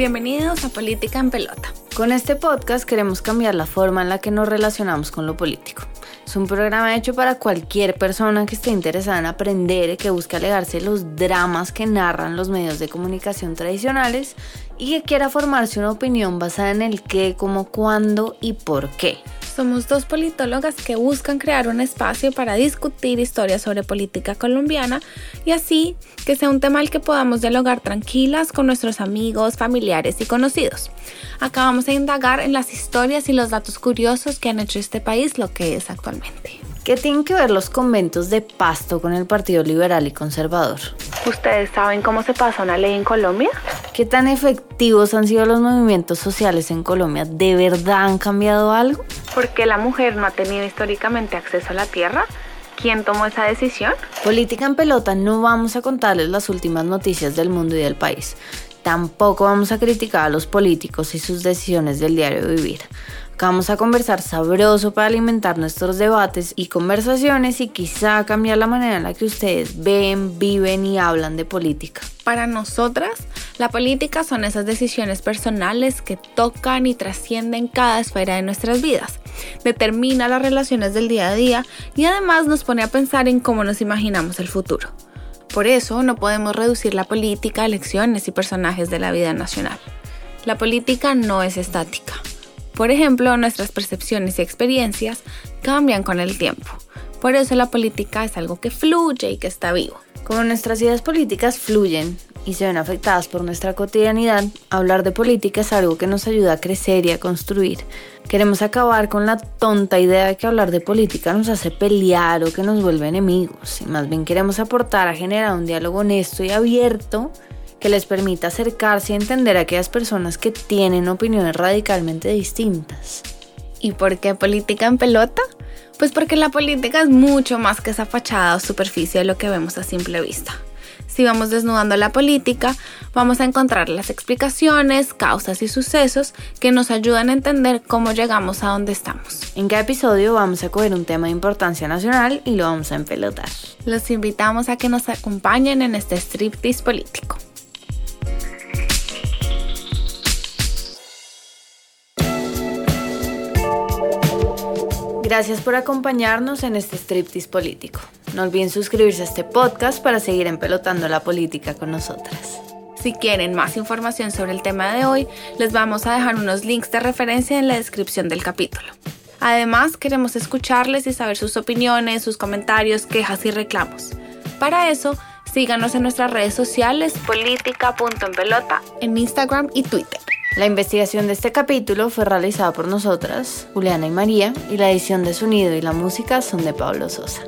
Bienvenidos a Política en Pelota. Con este podcast queremos cambiar la forma en la que nos relacionamos con lo político. Es un programa hecho para cualquier persona que esté interesada en aprender que busque alejarse los dramas que narran los medios de comunicación tradicionales y que quiera formarse una opinión basada en el qué, cómo, cuándo y por qué. Somos dos politólogas que buscan crear un espacio para discutir historias sobre política colombiana y así que sea un tema al que podamos dialogar tranquilas con nuestros amigos, familiares y conocidos. Acá vamos a indagar en las historias y los datos curiosos que han hecho este país lo que es actualmente. ¿Qué tienen que ver los conventos de Pasto con el Partido Liberal y Conservador? ¿Ustedes saben cómo se pasa una ley en Colombia? ¿Qué tan efectivos han sido los movimientos sociales en Colombia? ¿De verdad han cambiado algo? ¿Por qué la mujer no ha tenido históricamente acceso a la tierra? ¿Quién tomó esa decisión? Política en pelota no vamos a contarles las últimas noticias del mundo y del país. Tampoco vamos a criticar a los políticos y sus decisiones del diario vivir. Vamos a conversar sabroso para alimentar nuestros debates y conversaciones y quizá cambiar la manera en la que ustedes ven, viven y hablan de política. Para nosotras, la política son esas decisiones personales que tocan y trascienden cada esfera de nuestras vidas. Determina las relaciones del día a día y además nos pone a pensar en cómo nos imaginamos el futuro. Por eso no podemos reducir la política a elecciones y personajes de la vida nacional. La política no es estática por ejemplo, nuestras percepciones y experiencias cambian con el tiempo. Por eso la política es algo que fluye y que está vivo. Como nuestras ideas políticas fluyen y se ven afectadas por nuestra cotidianidad, hablar de política es algo que nos ayuda a crecer y a construir. Queremos acabar con la tonta idea de que hablar de política nos hace pelear o que nos vuelve enemigos, y más bien queremos aportar a generar un diálogo honesto y abierto que les permita acercarse y entender a aquellas personas que tienen opiniones radicalmente distintas. ¿Y por qué política en pelota? Pues porque la política es mucho más que esa fachada o superficie de lo que vemos a simple vista. Si vamos desnudando la política, vamos a encontrar las explicaciones, causas y sucesos que nos ayudan a entender cómo llegamos a donde estamos. En cada episodio vamos a coger un tema de importancia nacional y lo vamos a empelotar. Los invitamos a que nos acompañen en este striptease político. Gracias por acompañarnos en este striptease político. No olviden suscribirse a este podcast para seguir empelotando la política con nosotras. Si quieren más información sobre el tema de hoy, les vamos a dejar unos links de referencia en la descripción del capítulo. Además, queremos escucharles y saber sus opiniones, sus comentarios, quejas y reclamos. Para eso, síganos en nuestras redes sociales política.enpelota en Instagram y Twitter. La investigación de este capítulo fue realizada por nosotras, Juliana y María, y la edición de sonido y la música son de Pablo Sosa.